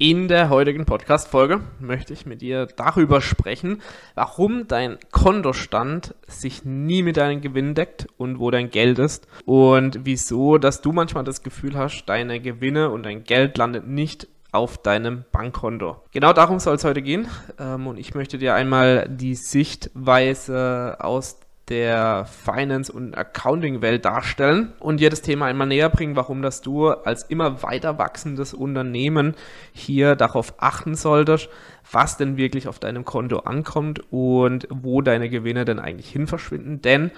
In der heutigen Podcast-Folge möchte ich mit dir darüber sprechen, warum dein Kontostand sich nie mit deinen Gewinnen deckt und wo dein Geld ist und wieso, dass du manchmal das Gefühl hast, deine Gewinne und dein Geld landet nicht auf deinem Bankkonto. Genau darum soll es heute gehen ähm, und ich möchte dir einmal die Sichtweise aus der Finance- und Accounting-Welt darstellen und dir das Thema einmal näher bringen, warum das du als immer weiter wachsendes Unternehmen hier darauf achten solltest, was denn wirklich auf deinem Konto ankommt und wo deine Gewinne denn eigentlich hin verschwinden. Denn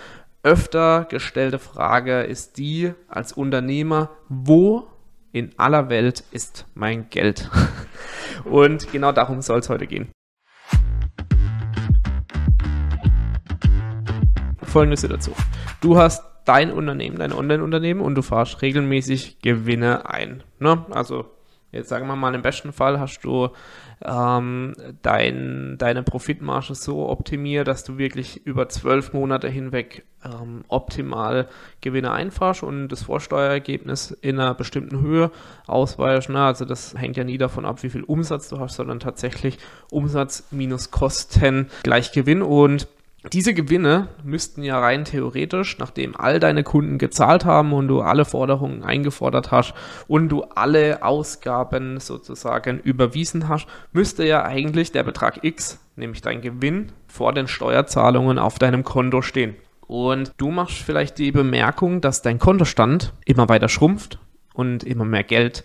öfter gestellte Frage ist die als Unternehmer, wo in aller Welt ist mein Geld? Und genau darum soll es heute gehen. Folgende Situation. Du hast dein Unternehmen, dein Online-Unternehmen und du fahrst regelmäßig Gewinne ein. Ne? Also jetzt sagen wir mal, im besten Fall hast du ähm, dein, deine Profitmarge so optimiert, dass du wirklich über zwölf Monate hinweg ähm, optimal Gewinne einfahrst und das Vorsteuerergebnis in einer bestimmten Höhe ausweist. Ne? Also das hängt ja nie davon ab, wie viel Umsatz du hast, sondern tatsächlich Umsatz minus Kosten gleich Gewinn und diese Gewinne müssten ja rein theoretisch, nachdem all deine Kunden gezahlt haben und du alle Forderungen eingefordert hast und du alle Ausgaben sozusagen überwiesen hast, müsste ja eigentlich der Betrag X, nämlich dein Gewinn, vor den Steuerzahlungen auf deinem Konto stehen. Und du machst vielleicht die Bemerkung, dass dein Kontostand immer weiter schrumpft und immer mehr Geld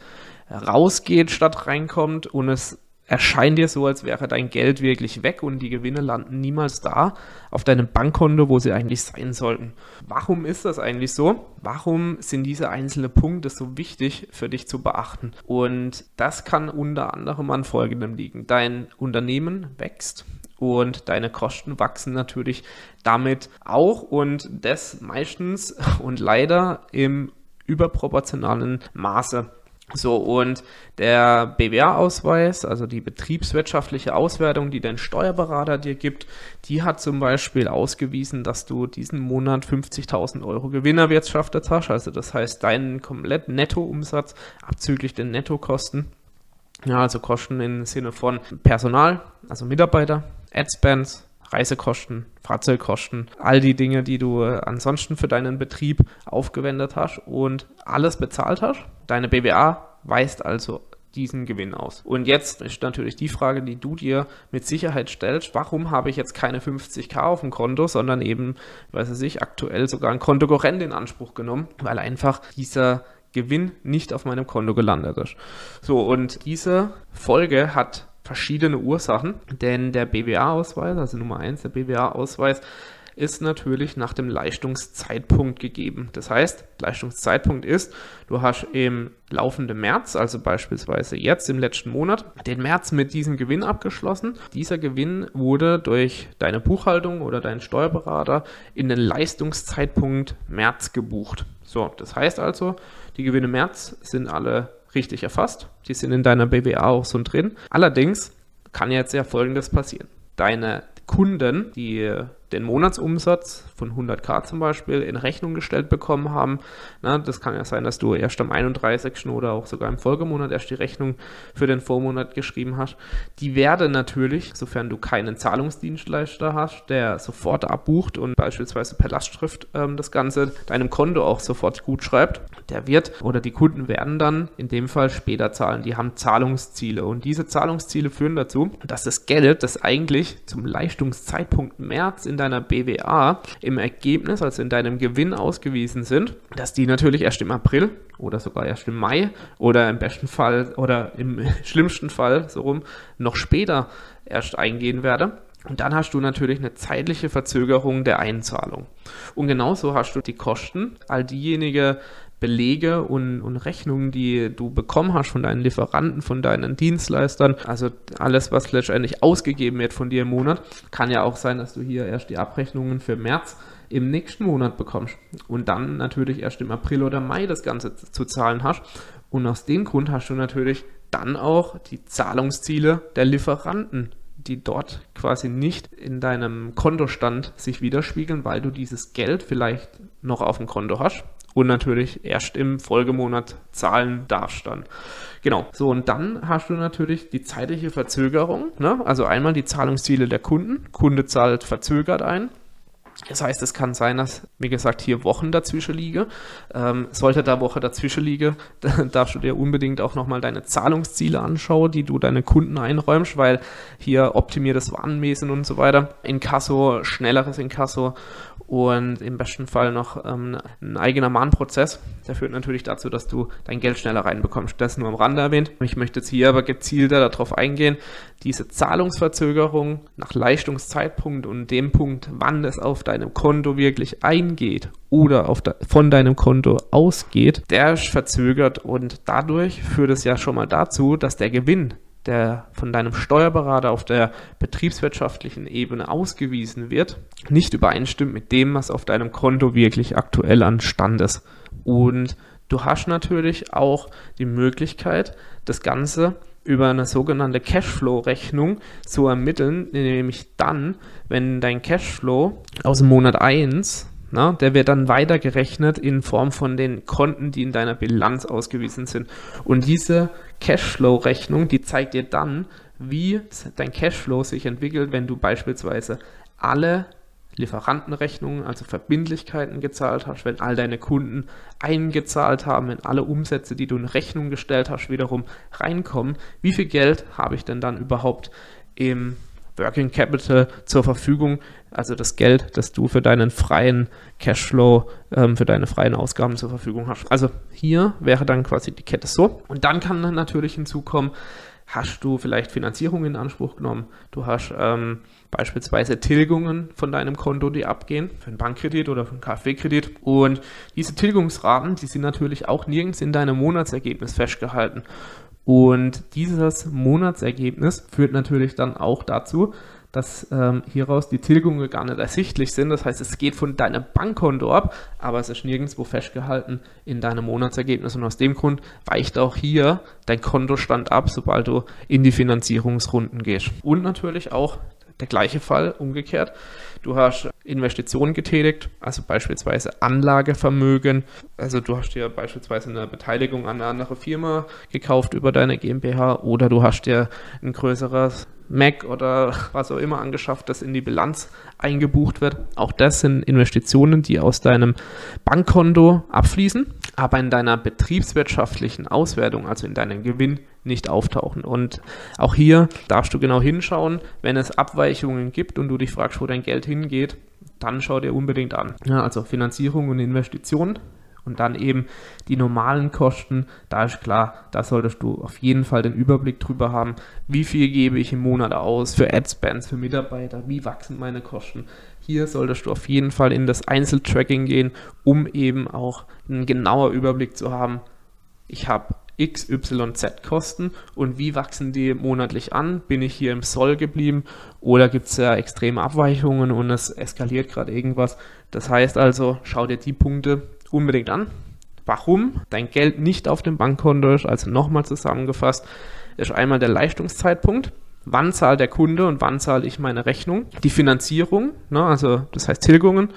rausgeht statt reinkommt und es erscheint dir so, als wäre dein Geld wirklich weg und die Gewinne landen niemals da auf deinem Bankkonto, wo sie eigentlich sein sollten. Warum ist das eigentlich so? Warum sind diese einzelnen Punkte so wichtig für dich zu beachten? Und das kann unter anderem an folgendem liegen. Dein Unternehmen wächst und deine Kosten wachsen natürlich damit auch und das meistens und leider im überproportionalen Maße. So, und der BWA-Ausweis, also die betriebswirtschaftliche Auswertung, die dein Steuerberater dir gibt, die hat zum Beispiel ausgewiesen, dass du diesen Monat 50.000 Euro Gewinn erwirtschaftet hast. Also das heißt, deinen kompletten Nettoumsatz abzüglich den Nettokosten, ja, also Kosten im Sinne von Personal, also Mitarbeiter, Adspends, Reisekosten, Fahrzeugkosten, all die Dinge, die du äh, ansonsten für deinen Betrieb aufgewendet hast und alles bezahlt hast. Deine BWA weist also diesen Gewinn aus. Und jetzt ist natürlich die Frage, die du dir mit Sicherheit stellst, warum habe ich jetzt keine 50k auf dem Konto, sondern eben, weiß ich, aktuell sogar ein Kontokorrent in Anspruch genommen, weil einfach dieser Gewinn nicht auf meinem Konto gelandet ist. So, und diese Folge hat verschiedene Ursachen, denn der BWA-Ausweis, also Nummer 1, der BWA-Ausweis, ist natürlich nach dem Leistungszeitpunkt gegeben. Das heißt, Leistungszeitpunkt ist, du hast im laufenden März, also beispielsweise jetzt im letzten Monat, den März mit diesem Gewinn abgeschlossen. Dieser Gewinn wurde durch deine Buchhaltung oder deinen Steuerberater in den Leistungszeitpunkt März gebucht. So, das heißt also, die Gewinne März sind alle richtig erfasst. Die sind in deiner BWA auch so drin. Allerdings kann jetzt ja Folgendes passieren. Deine Kunden, die den Monatsumsatz von 100k zum Beispiel in Rechnung gestellt bekommen haben. Na, das kann ja sein, dass du erst am 31. oder auch sogar im Folgemonat erst die Rechnung für den Vormonat geschrieben hast. Die werden natürlich, sofern du keinen Zahlungsdienstleister hast, der sofort abbucht und beispielsweise per Lastschrift ähm, das Ganze deinem Konto auch sofort gut schreibt, der wird oder die Kunden werden dann in dem Fall später zahlen. Die haben Zahlungsziele und diese Zahlungsziele führen dazu, dass das Geld, das eigentlich zum Leistungszeitpunkt März in deiner BWA im Ergebnis, also in deinem Gewinn ausgewiesen sind, dass die natürlich erst im April oder sogar erst im Mai oder im besten Fall oder im schlimmsten Fall so rum noch später erst eingehen werden. Und dann hast du natürlich eine zeitliche Verzögerung der Einzahlung. Und genauso hast du die Kosten, all diejenigen Belege und, und, Rechnungen, die du bekommen hast von deinen Lieferanten, von deinen Dienstleistern, also alles, was letztendlich ausgegeben wird von dir im Monat, kann ja auch sein, dass du hier erst die Abrechnungen für März im nächsten Monat bekommst und dann natürlich erst im April oder Mai das Ganze zu zahlen hast. Und aus dem Grund hast du natürlich dann auch die Zahlungsziele der Lieferanten die dort quasi nicht in deinem Kontostand sich widerspiegeln, weil du dieses Geld vielleicht noch auf dem Konto hast und natürlich erst im Folgemonat zahlen darfst dann. Genau. So, und dann hast du natürlich die zeitliche Verzögerung. Ne? Also einmal die Zahlungsziele der Kunden. Kunde zahlt verzögert ein. Das heißt, es kann sein, dass, wie gesagt, hier Wochen dazwischen liege. Ähm, sollte da Woche dazwischen liege, dann darfst du dir unbedingt auch nochmal deine Zahlungsziele anschauen, die du deinen Kunden einräumst, weil hier optimiertes Warenwesen und so weiter, Inkasso, schnelleres Inkasso und im besten Fall noch ähm, ein eigener Mahnprozess. Der führt natürlich dazu, dass du dein Geld schneller reinbekommst. Das nur am Rande erwähnt. Ich möchte jetzt hier aber gezielter darauf eingehen, diese Zahlungsverzögerung nach Leistungszeitpunkt und dem Punkt, wann es auf deinem Konto wirklich eingeht oder de von deinem Konto ausgeht, der ist verzögert und dadurch führt es ja schon mal dazu, dass der Gewinn der von deinem Steuerberater auf der betriebswirtschaftlichen Ebene ausgewiesen wird, nicht übereinstimmt mit dem, was auf deinem Konto wirklich aktuell an Stand ist. Und du hast natürlich auch die Möglichkeit, das Ganze über eine sogenannte Cashflow-Rechnung zu ermitteln, nämlich dann, wenn dein Cashflow aus dem Monat 1 na, der wird dann weitergerechnet in Form von den Konten, die in deiner Bilanz ausgewiesen sind. Und diese Cashflow-Rechnung, die zeigt dir dann, wie dein Cashflow sich entwickelt, wenn du beispielsweise alle Lieferantenrechnungen, also Verbindlichkeiten gezahlt hast, wenn all deine Kunden eingezahlt haben, wenn alle Umsätze, die du in Rechnung gestellt hast, wiederum reinkommen, wie viel Geld habe ich denn dann überhaupt im Working Capital zur Verfügung, also das Geld, das du für deinen freien Cashflow, ähm, für deine freien Ausgaben zur Verfügung hast. Also hier wäre dann quasi die Kette so. Und dann kann dann natürlich hinzukommen, hast du vielleicht Finanzierung in Anspruch genommen, du hast ähm, beispielsweise Tilgungen von deinem Konto, die abgehen, für einen Bankkredit oder für einen KfW-Kredit. Und diese Tilgungsraten, die sind natürlich auch nirgends in deinem Monatsergebnis festgehalten. Und dieses Monatsergebnis führt natürlich dann auch dazu, dass ähm, hieraus die Tilgungen gar nicht ersichtlich sind. Das heißt, es geht von deinem Bankkonto ab, aber es ist nirgendwo festgehalten in deinem Monatsergebnis. Und aus dem Grund weicht auch hier dein Kontostand ab, sobald du in die Finanzierungsrunden gehst. Und natürlich auch der gleiche Fall umgekehrt. Du hast Investitionen getätigt, also beispielsweise Anlagevermögen. Also du hast dir beispielsweise eine Beteiligung an eine andere Firma gekauft über deine GmbH oder du hast dir ein größeres Mac oder was auch immer angeschafft, das in die Bilanz eingebucht wird. Auch das sind Investitionen, die aus deinem Bankkonto abfließen, aber in deiner betriebswirtschaftlichen Auswertung, also in deinem Gewinn, nicht auftauchen. Und auch hier darfst du genau hinschauen, wenn es Abweichungen gibt und du dich fragst, wo dein Geld hingeht, dann schau dir unbedingt an. Ja, also Finanzierung und Investition und dann eben die normalen Kosten, da ist klar, da solltest du auf jeden Fall den Überblick drüber haben, wie viel gebe ich im Monat aus für Adspends, für Mitarbeiter, wie wachsen meine Kosten. Hier solltest du auf jeden Fall in das Einzeltracking gehen, um eben auch einen genauer Überblick zu haben. Ich habe XYZ Kosten und wie wachsen die monatlich an? Bin ich hier im Soll geblieben oder gibt es ja extreme Abweichungen und es eskaliert gerade irgendwas? Das heißt also, schau dir die Punkte unbedingt an. Warum dein Geld nicht auf dem Bankkonto ist, also nochmal zusammengefasst, ist einmal der Leistungszeitpunkt. Wann zahlt der Kunde und wann zahle ich meine Rechnung? Die Finanzierung, ne, also das heißt Tilgungen,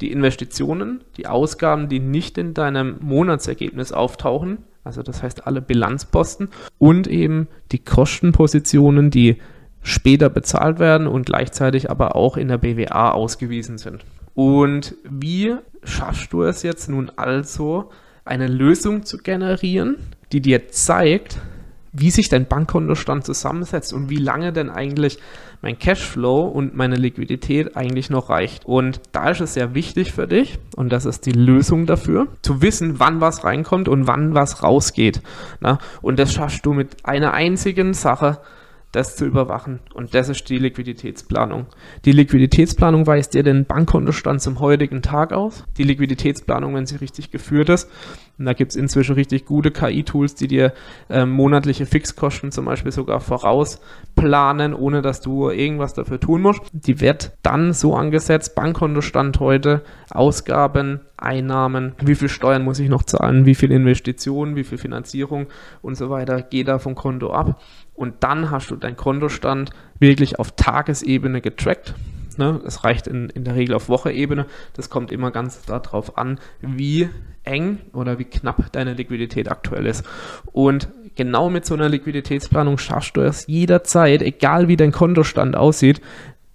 die Investitionen, die Ausgaben, die nicht in deinem Monatsergebnis auftauchen, also das heißt alle Bilanzposten und eben die Kostenpositionen, die später bezahlt werden und gleichzeitig aber auch in der BWA ausgewiesen sind. Und wie schaffst du es jetzt nun also, eine Lösung zu generieren, die dir zeigt, wie sich dein Bankkontostand zusammensetzt und wie lange denn eigentlich mein Cashflow und meine Liquidität eigentlich noch reicht. Und da ist es sehr wichtig für dich, und das ist die Lösung dafür, zu wissen, wann was reinkommt und wann was rausgeht. Na? Und das schaffst du mit einer einzigen Sache, das zu überwachen. Und das ist die Liquiditätsplanung. Die Liquiditätsplanung weist dir den Bankkontostand zum heutigen Tag aus. Die Liquiditätsplanung, wenn sie richtig geführt ist. Und da gibt es inzwischen richtig gute KI-Tools, die dir äh, monatliche Fixkosten zum Beispiel sogar vorausplanen, ohne dass du irgendwas dafür tun musst. Die wird dann so angesetzt, Bankkontostand heute, Ausgaben, Einnahmen, wie viel Steuern muss ich noch zahlen, wie viel Investitionen, wie viel Finanzierung und so weiter, geht da vom Konto ab und dann hast du deinen Kontostand wirklich auf Tagesebene getrackt. Ne? Es reicht in, in der Regel auf Wocheebene. Das kommt immer ganz darauf an, wie eng oder wie knapp deine Liquidität aktuell ist. Und genau mit so einer Liquiditätsplanung schaffst du es jederzeit, egal wie dein Kontostand aussieht,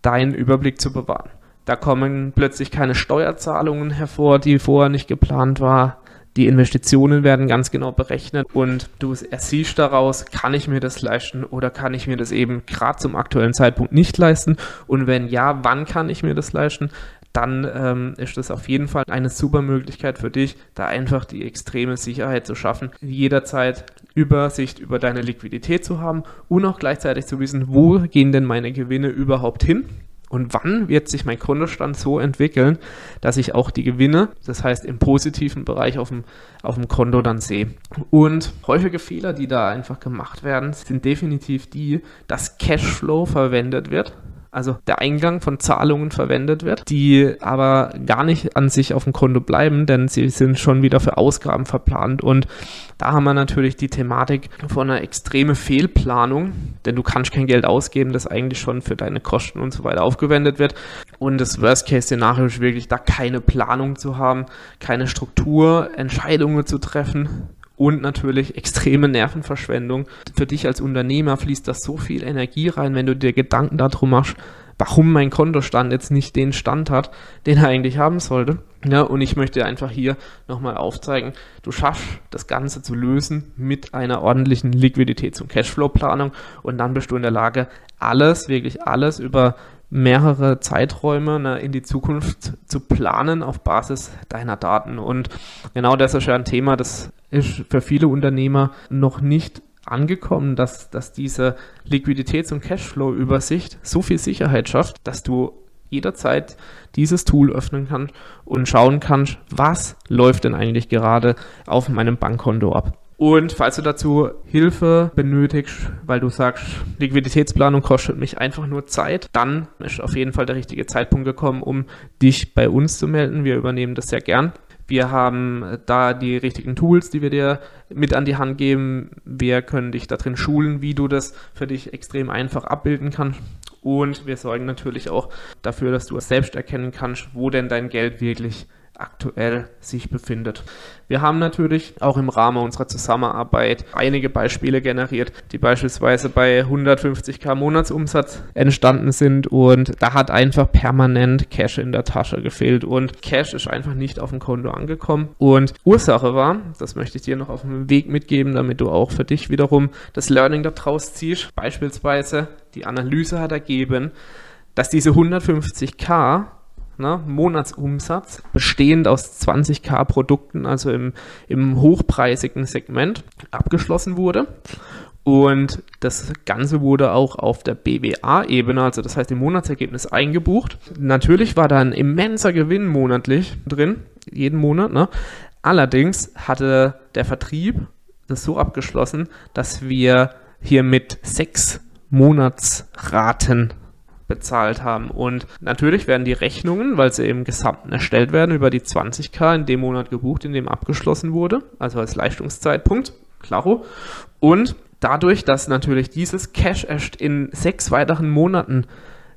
deinen Überblick zu bewahren. Da kommen plötzlich keine Steuerzahlungen hervor, die vorher nicht geplant war. Die Investitionen werden ganz genau berechnet und du ersiehst daraus, kann ich mir das leisten oder kann ich mir das eben gerade zum aktuellen Zeitpunkt nicht leisten? Und wenn ja, wann kann ich mir das leisten? Dann ähm, ist das auf jeden Fall eine super Möglichkeit für dich, da einfach die extreme Sicherheit zu schaffen, jederzeit Übersicht über deine Liquidität zu haben und auch gleichzeitig zu wissen, wo gehen denn meine Gewinne überhaupt hin und wann wird sich mein Kontostand so entwickeln, dass ich auch die Gewinne, das heißt im positiven Bereich auf dem, auf dem Konto dann sehe. Und häufige Fehler, die da einfach gemacht werden, sind definitiv die, dass Cashflow verwendet wird also der Eingang von Zahlungen verwendet wird, die aber gar nicht an sich auf dem Konto bleiben, denn sie sind schon wieder für Ausgaben verplant. Und da haben wir natürlich die Thematik von einer extremen Fehlplanung, denn du kannst kein Geld ausgeben, das eigentlich schon für deine Kosten und so weiter aufgewendet wird. Und das Worst-Case-Szenario ist wirklich, da keine Planung zu haben, keine Struktur, Entscheidungen zu treffen und natürlich extreme Nervenverschwendung. Für dich als Unternehmer fließt da so viel Energie rein, wenn du dir Gedanken darum machst, warum mein Kontostand jetzt nicht den Stand hat, den er eigentlich haben sollte. Ja, und ich möchte einfach hier nochmal aufzeigen, du schaffst das Ganze zu lösen mit einer ordentlichen Liquiditäts- und Cashflow-Planung und dann bist du in der Lage, alles, wirklich alles über mehrere Zeiträume ne, in die Zukunft zu planen auf Basis deiner Daten. Und genau das ist ja ein Thema, das ist für viele Unternehmer noch nicht angekommen, dass, dass diese Liquiditäts- und Cashflow-Übersicht so viel Sicherheit schafft, dass du jederzeit dieses Tool öffnen kannst und schauen kannst, was läuft denn eigentlich gerade auf meinem Bankkonto ab. Und falls du dazu Hilfe benötigst, weil du sagst, Liquiditätsplanung kostet mich einfach nur Zeit, dann ist auf jeden Fall der richtige Zeitpunkt gekommen, um dich bei uns zu melden. Wir übernehmen das sehr gern. Wir haben da die richtigen Tools, die wir dir mit an die Hand geben. Wir können dich darin schulen, wie du das für dich extrem einfach abbilden kannst. Und wir sorgen natürlich auch dafür, dass du es selbst erkennen kannst, wo denn dein Geld wirklich aktuell sich befindet. Wir haben natürlich auch im Rahmen unserer Zusammenarbeit einige Beispiele generiert, die beispielsweise bei 150k Monatsumsatz entstanden sind und da hat einfach permanent Cash in der Tasche gefehlt und Cash ist einfach nicht auf dem Konto angekommen und Ursache war, das möchte ich dir noch auf dem Weg mitgeben, damit du auch für dich wiederum das Learning daraus ziehst. Beispielsweise die Analyse hat ergeben, dass diese 150k ne, Monatsumsatz, bestehend aus 20k Produkten, also im, im hochpreisigen Segment, abgeschlossen wurde. Und das Ganze wurde auch auf der BWA-Ebene, also das heißt im Monatsergebnis, eingebucht. Natürlich war da ein immenser Gewinn monatlich drin, jeden Monat. Ne? Allerdings hatte der Vertrieb das so abgeschlossen, dass wir hier mit sechs Monatsraten bezahlt haben. Und natürlich werden die Rechnungen, weil sie im Gesamten erstellt werden, über die 20k in dem Monat gebucht, in dem abgeschlossen wurde, also als Leistungszeitpunkt, klaro. Und dadurch, dass natürlich dieses Cash erst in sechs weiteren Monaten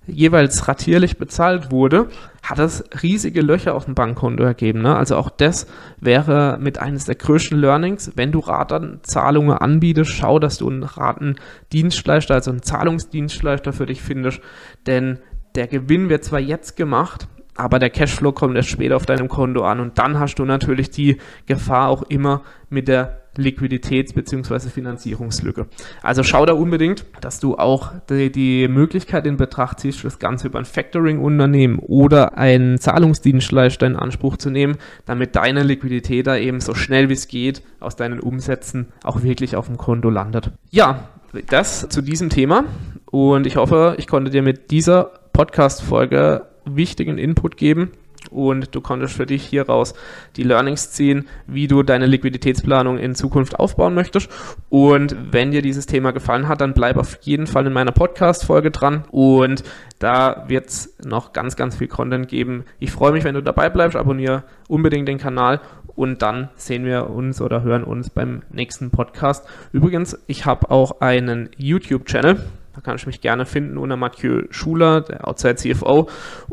jeweils ratierlich bezahlt wurde, hat es riesige Löcher auf dem Bankkonto ergeben. Ne? Also auch das wäre mit eines der größten Learnings. Wenn du Ratenzahlungen anbietest, schau, dass du einen Ratendienstleister, also einen Zahlungsdienstleister für dich findest, denn der Gewinn wird zwar jetzt gemacht, aber der Cashflow kommt erst später auf deinem Konto an und dann hast du natürlich die Gefahr auch immer mit der Liquiditäts- bzw. Finanzierungslücke. Also schau da unbedingt, dass du auch die, die, Möglichkeit in Betracht ziehst, das Ganze über ein Factoring-Unternehmen oder einen Zahlungsdienstleister in Anspruch zu nehmen, damit deine Liquidität da eben so schnell wie es geht aus deinen Umsätzen auch wirklich auf dem Konto landet. Ja, das zu diesem Thema und ich hoffe, ich konnte dir mit dieser Podcast-Folge wichtigen Input geben und du konntest für dich hier raus die Learnings ziehen, wie du deine Liquiditätsplanung in Zukunft aufbauen möchtest. Und wenn dir dieses Thema gefallen hat, dann bleib auf jeden Fall in meiner Podcast-Folge dran und da wird es noch ganz, ganz viel Content geben. Ich freue mich, wenn du dabei bleibst, abonniere unbedingt den Kanal und dann sehen wir uns oder hören uns beim nächsten Podcast. Übrigens, ich habe auch einen YouTube-Channel Da kann ich mich gerne finden unter Mathieu Schuler, der Outside CFO.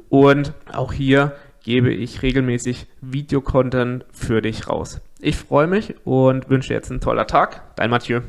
Und auch hier gebe ich regelmäßig Videocontent für dich raus. Ich freue mich und wünsche jetzt einen toller Tag. Dein Mathieu.